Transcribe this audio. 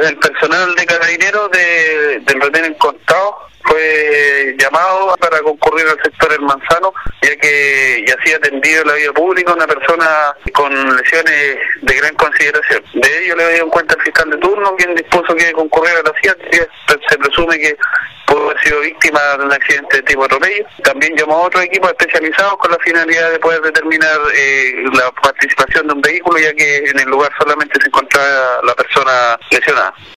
El personal de carabineros de, del retén encontrado fue llamado para concurrir al sector El Manzano, ya que yacía atendido en la vía pública una persona con lesiones de gran consideración. De ello le dio en cuenta el fiscal de turno, quien dispuso que concurriera a la CIA, se presume que pudo haber sido víctima de un accidente de tipo atropello. También llamó a otros equipos especializados con la finalidad de poder determinar eh, la participación de un vehículo, ya que en el lugar solamente se encontraba la persona lesionada.